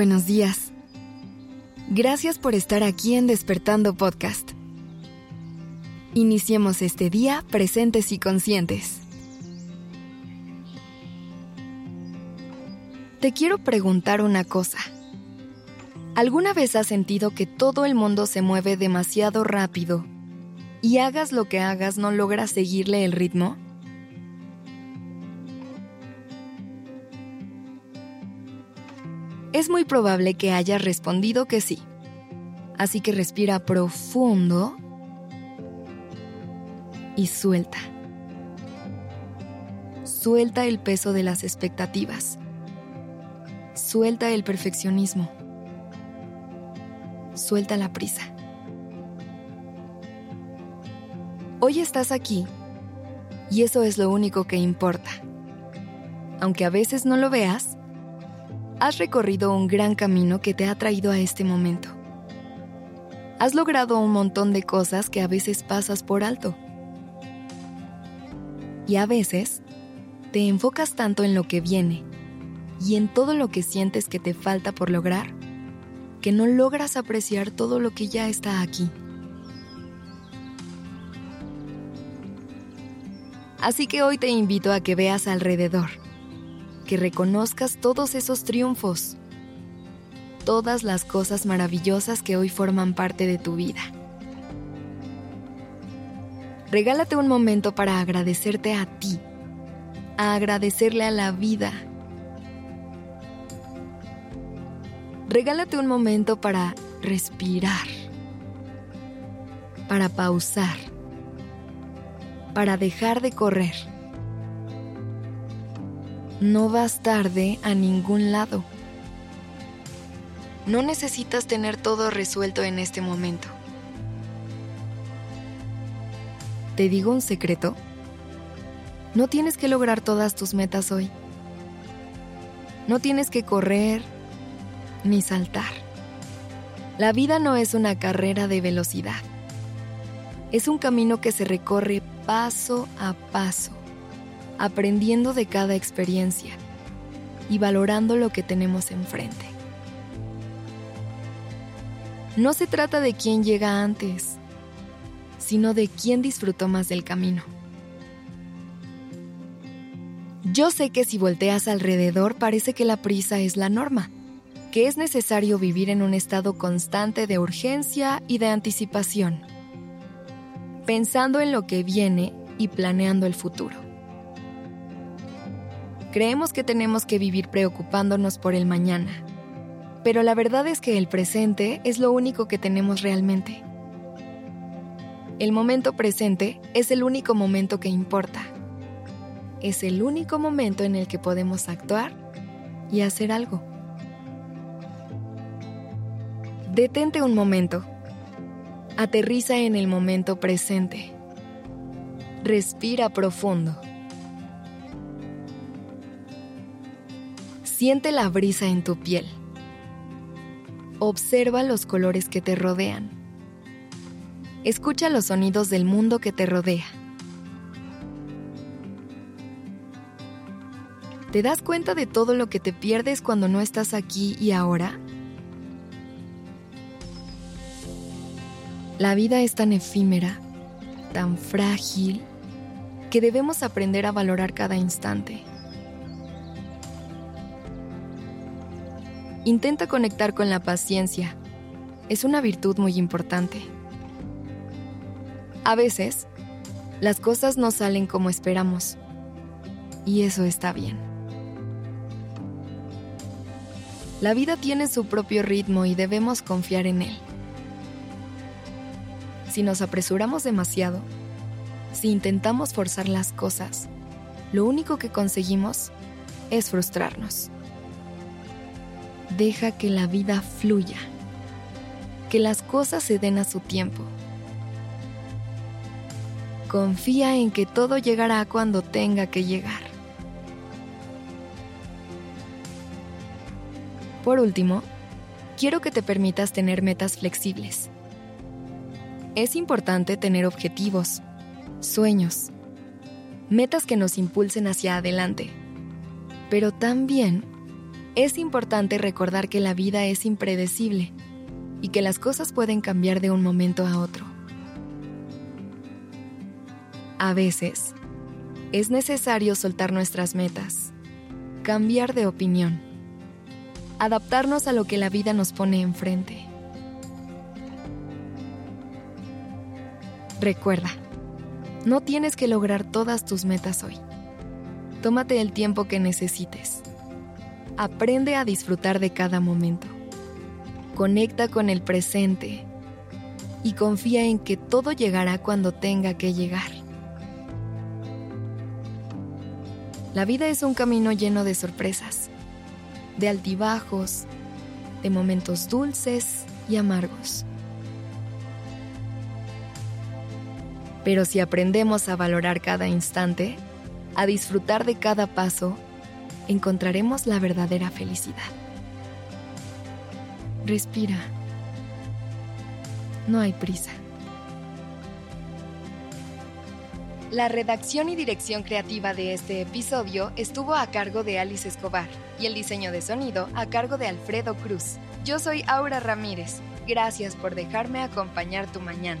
Buenos días. Gracias por estar aquí en Despertando Podcast. Iniciemos este día presentes y conscientes. Te quiero preguntar una cosa. ¿Alguna vez has sentido que todo el mundo se mueve demasiado rápido y hagas lo que hagas no logras seguirle el ritmo? Es muy probable que hayas respondido que sí. Así que respira profundo y suelta. Suelta el peso de las expectativas. Suelta el perfeccionismo. Suelta la prisa. Hoy estás aquí y eso es lo único que importa. Aunque a veces no lo veas, has recorrido un gran camino que te ha traído a este momento. Has logrado un montón de cosas que a veces pasas por alto. Y a veces te enfocas tanto en lo que viene y en todo lo que sientes que te falta por lograr, que no logras apreciar todo lo que ya está aquí. Así que hoy te invito a que veas alrededor que reconozcas todos esos triunfos, todas las cosas maravillosas que hoy forman parte de tu vida. Regálate un momento para agradecerte a ti, a agradecerle a la vida. Regálate un momento para respirar, para pausar, para dejar de correr no vas tarde a ningún lado. No necesitas tener todo resuelto en este momento. ¿Te digo un secreto? No tienes que lograr todas tus metas hoy. No tienes que correr ni saltar. La vida no es una carrera de velocidad. Es un camino que se recorre paso a paso aprendiendo de cada experiencia y valorando lo que tenemos enfrente. No se trata de quién llega antes, sino de quién disfrutó más del camino. Yo sé que si volteas alrededor parece que la prisa es la norma, que es necesario vivir en un estado constante de urgencia y de anticipación, pensando en lo que viene y planeando el futuro. Creemos que tenemos que vivir preocupándonos por el mañana, pero la verdad es que el presente es lo único que tenemos realmente. El momento presente es el único momento que importa. Es el único momento en el que podemos actuar y hacer algo. Detente un momento. Aterriza en el momento presente. Respira profundo. Siente la brisa en tu piel. Observa los colores que te rodean. Escucha los sonidos del mundo que te rodea. ¿Te das cuenta de todo lo que te pierdes cuando no estás aquí y ahora? La vida es tan efímera, tan frágil, que debemos aprender a valorar cada instante. Intenta conectar con la paciencia. Es una virtud muy importante. A veces, las cosas no salen como esperamos. Y eso está bien. La vida tiene su propio ritmo y debemos confiar en él. Si nos apresuramos demasiado, si intentamos forzar las cosas, lo único que conseguimos es frustrarnos. Deja que la vida fluya, que las cosas se den a su tiempo. Confía en que todo llegará cuando tenga que llegar. Por último, quiero que te permitas tener metas flexibles. Es importante tener objetivos, sueños, metas que nos impulsen hacia adelante, pero también Es importante recordar que la vida es impredecible y que las cosas pueden cambiar de un momento a otro. A veces, es necesario soltar nuestras metas, cambiar de opinión, adaptarnos a lo que la vida nos pone enfrente. Recuerda, no tienes que lograr todas tus metas hoy. Tómate el tiempo que necesites. Aprende a disfrutar de cada momento. Conecta con el presente y confía en que todo llegará cuando tenga que llegar. La vida es un camino lleno de sorpresas, de altibajos, de momentos dulces y amargos. Pero si aprendemos a valorar cada instante, a disfrutar de cada paso, encontraremos la verdadera felicidad. Respira. No hay prisa. La redacción y dirección creativa de este episodio estuvo a cargo de Alice Escobar y el diseño de sonido a cargo de Alfredo Cruz. Yo soy Aura Ramírez. Gracias por dejarme acompañar tu mañana.